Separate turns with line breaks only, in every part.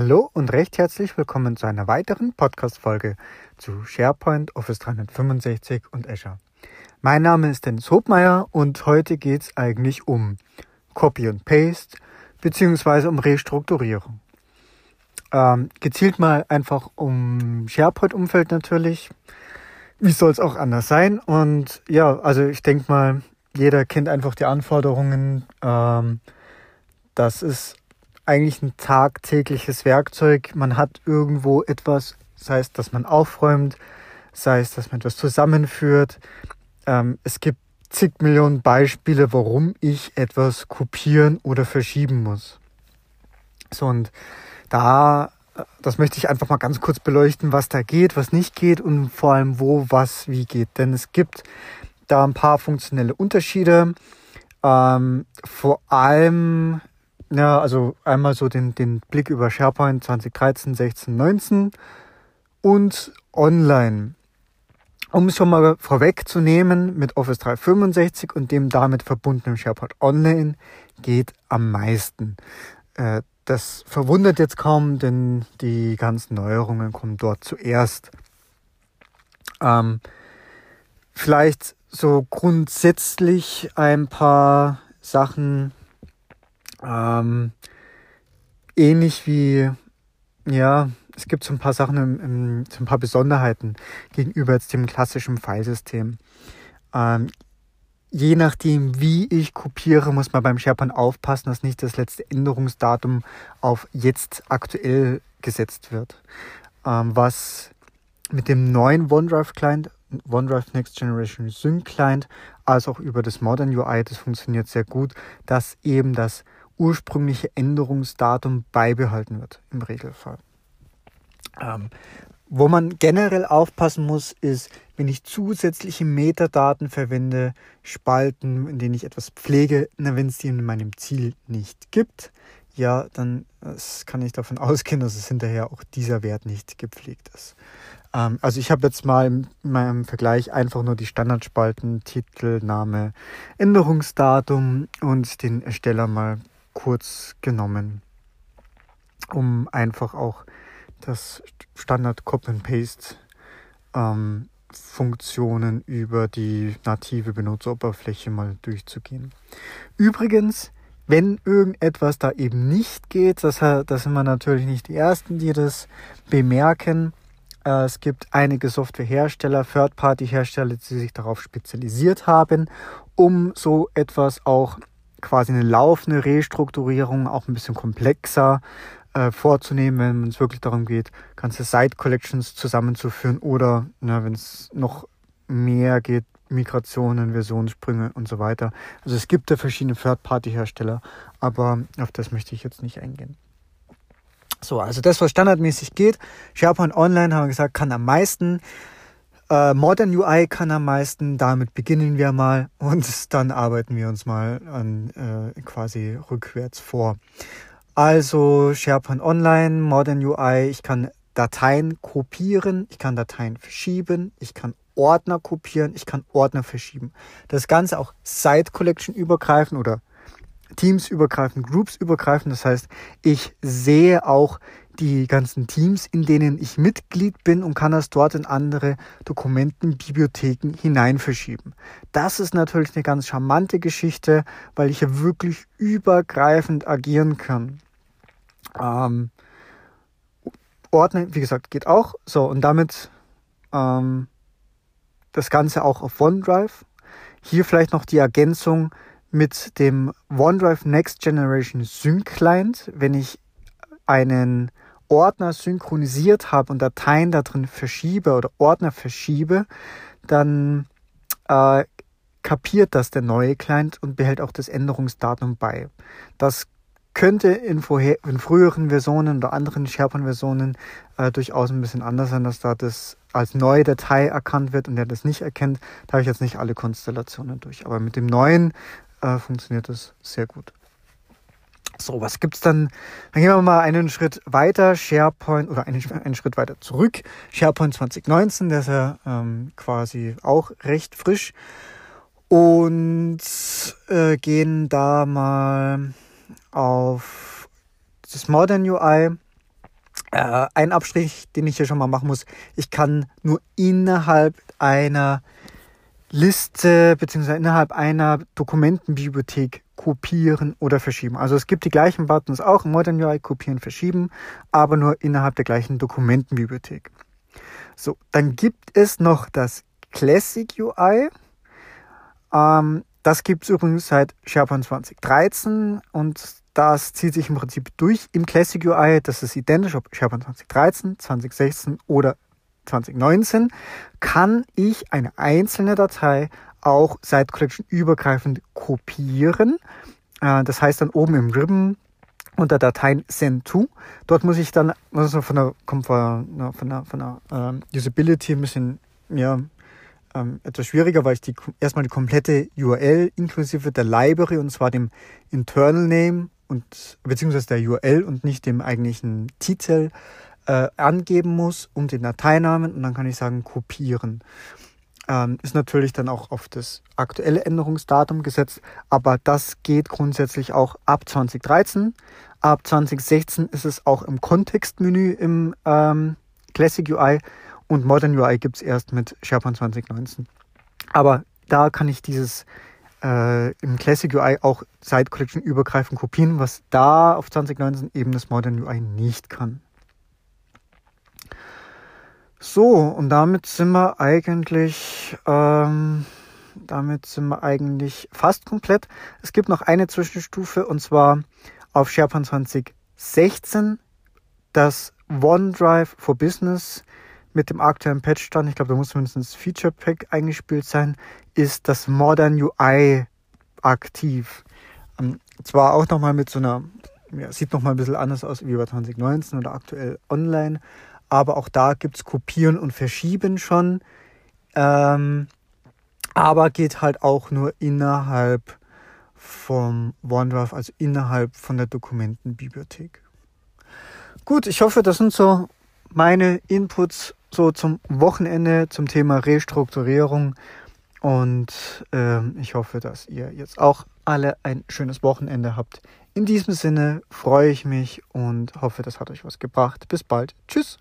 Hallo und recht herzlich willkommen zu einer weiteren Podcast-Folge zu SharePoint, Office 365 und Azure. Mein Name ist Dennis Hobmeier und heute geht es eigentlich um Copy und Paste beziehungsweise um Restrukturierung. Ähm, gezielt mal einfach um SharePoint-Umfeld natürlich. Wie soll es auch anders sein? Und ja, also ich denke mal, jeder kennt einfach die Anforderungen. Ähm, das ist eigentlich ein tagtägliches Werkzeug. Man hat irgendwo etwas, sei es, dass man aufräumt, sei es, dass man etwas zusammenführt. Ähm, es gibt zig Millionen Beispiele, warum ich etwas kopieren oder verschieben muss. So, und da, das möchte ich einfach mal ganz kurz beleuchten, was da geht, was nicht geht und vor allem wo, was, wie geht. Denn es gibt da ein paar funktionelle Unterschiede. Ähm, vor allem ja, also einmal so den, den Blick über SharePoint 2013, 16, 19 und online. Um es schon mal vorwegzunehmen, mit Office 365 und dem damit verbundenen SharePoint Online geht am meisten. Äh, das verwundert jetzt kaum, denn die ganzen Neuerungen kommen dort zuerst. Ähm, vielleicht so grundsätzlich ein paar Sachen, ähm, ähnlich wie, ja, es gibt so ein paar Sachen, im, im, so ein paar Besonderheiten gegenüber jetzt dem klassischen Filesystem. Ähm, je nachdem, wie ich kopiere, muss man beim SharePoint aufpassen, dass nicht das letzte Änderungsdatum auf jetzt aktuell gesetzt wird. Ähm, was mit dem neuen OneDrive Client, OneDrive Next Generation Sync Client, als auch über das Modern UI, das funktioniert sehr gut, dass eben das ursprüngliche Änderungsdatum beibehalten wird im Regelfall. Ähm, wo man generell aufpassen muss, ist, wenn ich zusätzliche Metadaten verwende, Spalten, in denen ich etwas pflege, wenn es die in meinem Ziel nicht gibt, ja, dann kann ich davon ausgehen, dass es hinterher auch dieser Wert nicht gepflegt ist. Ähm, also ich habe jetzt mal in meinem Vergleich einfach nur die Standardspalten, Titel, Name, Änderungsdatum und den Ersteller mal kurz genommen, um einfach auch das Standard Copy and Paste ähm, Funktionen über die native Benutzeroberfläche mal durchzugehen. Übrigens, wenn irgendetwas da eben nicht geht, das, das sind wir natürlich nicht die Ersten, die das bemerken. Äh, es gibt einige Softwarehersteller, Third-Party-Hersteller, die sich darauf spezialisiert haben, um so etwas auch quasi eine laufende Restrukturierung auch ein bisschen komplexer äh, vorzunehmen, wenn es wirklich darum geht, ganze Site-Collections zusammenzuführen oder ne, wenn es noch mehr geht, Migrationen, Versionssprünge und so weiter. Also es gibt da verschiedene Third-Party-Hersteller, aber auf das möchte ich jetzt nicht eingehen. So, also das, was standardmäßig geht, SharePoint Online, haben wir gesagt, kann am meisten. Äh, Modern UI kann am meisten, damit beginnen wir mal und dann arbeiten wir uns mal an äh, quasi rückwärts vor. Also SharePoint Online, Modern UI, ich kann Dateien kopieren, ich kann Dateien verschieben, ich kann Ordner kopieren, ich kann Ordner verschieben. Das Ganze auch Site Collection übergreifend oder Teams übergreifend, Groups übergreifend. Das heißt, ich sehe auch die ganzen Teams, in denen ich Mitglied bin und kann das dort in andere Dokumenten, Bibliotheken hinein verschieben. Das ist natürlich eine ganz charmante Geschichte, weil ich ja wirklich übergreifend agieren kann. Ähm, Ordnen, wie gesagt, geht auch. So, und damit ähm, das Ganze auch auf OneDrive. Hier vielleicht noch die Ergänzung mit dem OneDrive Next Generation Sync Client. Wenn ich einen Ordner synchronisiert habe und Dateien da drin verschiebe oder Ordner verschiebe, dann äh, kapiert das der neue Client und behält auch das Änderungsdatum bei. Das könnte in, vorher, in früheren Versionen oder anderen SharePoint-Versionen äh, durchaus ein bisschen anders sein, dass da das als neue Datei erkannt wird und der das nicht erkennt. Da habe ich jetzt nicht alle Konstellationen durch. Aber mit dem neuen äh, funktioniert das sehr gut. So, was gibt's dann? Dann gehen wir mal einen Schritt weiter. SharePoint oder einen, einen Schritt weiter zurück. SharePoint 2019, der ist ja ähm, quasi auch recht frisch. Und äh, gehen da mal auf das Modern UI. Äh, ein Abstrich, den ich hier schon mal machen muss, ich kann nur innerhalb einer Liste bzw. innerhalb einer Dokumentenbibliothek kopieren oder verschieben. Also es gibt die gleichen Buttons auch im Modern UI, kopieren, verschieben, aber nur innerhalb der gleichen Dokumentenbibliothek. So, dann gibt es noch das Classic UI. Ähm, das gibt es übrigens seit SharePoint 2013 und das zieht sich im Prinzip durch im Classic UI. Das ist identisch, ob SharePoint 2013, 2016 oder 2019, kann ich eine einzelne Datei auch Site Collection übergreifend kopieren. Äh, das heißt dann oben im Ribbon unter Dateien Send to. Dort muss ich dann, also von der, kommt von der, von der, von der ähm, Usability ein bisschen, ja, ähm, etwas schwieriger, weil ich die, erstmal die komplette URL inklusive der Library und zwar dem Internal Name und, beziehungsweise der URL und nicht dem eigentlichen Titel äh, angeben muss und den Dateinamen und dann kann ich sagen kopieren. Ähm, ist natürlich dann auch auf das aktuelle Änderungsdatum gesetzt, aber das geht grundsätzlich auch ab 2013. Ab 2016 ist es auch im Kontextmenü im ähm, Classic UI und Modern UI gibt es erst mit SharePoint 2019. Aber da kann ich dieses äh, im Classic UI auch Site Collection übergreifend kopieren, was da auf 2019 eben das Modern UI nicht kann. So, und damit sind wir eigentlich, ähm, damit sind wir eigentlich fast komplett. Es gibt noch eine Zwischenstufe und zwar auf SharePoint 2016 das OneDrive for Business mit dem aktuellen Patchstand. Ich glaube, da muss mindestens Feature Pack eingespielt sein. Ist das Modern UI aktiv? Ähm, zwar auch nochmal mit so einer, ja, sieht nochmal ein bisschen anders aus wie bei 2019 oder aktuell online aber auch da gibt es Kopieren und Verschieben schon. Ähm, aber geht halt auch nur innerhalb vom OneDrive, also innerhalb von der Dokumentenbibliothek. Gut, ich hoffe, das sind so meine Inputs so zum Wochenende zum Thema Restrukturierung. Und äh, ich hoffe, dass ihr jetzt auch alle ein schönes Wochenende habt. In diesem Sinne freue ich mich und hoffe, das hat euch was gebracht. Bis bald. Tschüss.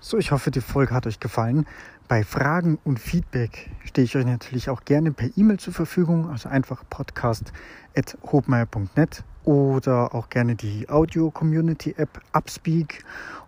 So, ich hoffe, die Folge hat euch gefallen. Bei Fragen und Feedback stehe ich euch natürlich auch gerne per E-Mail zur Verfügung, also einfach podcast.hobmeier.net oder auch gerne die Audio-Community-App Upspeak.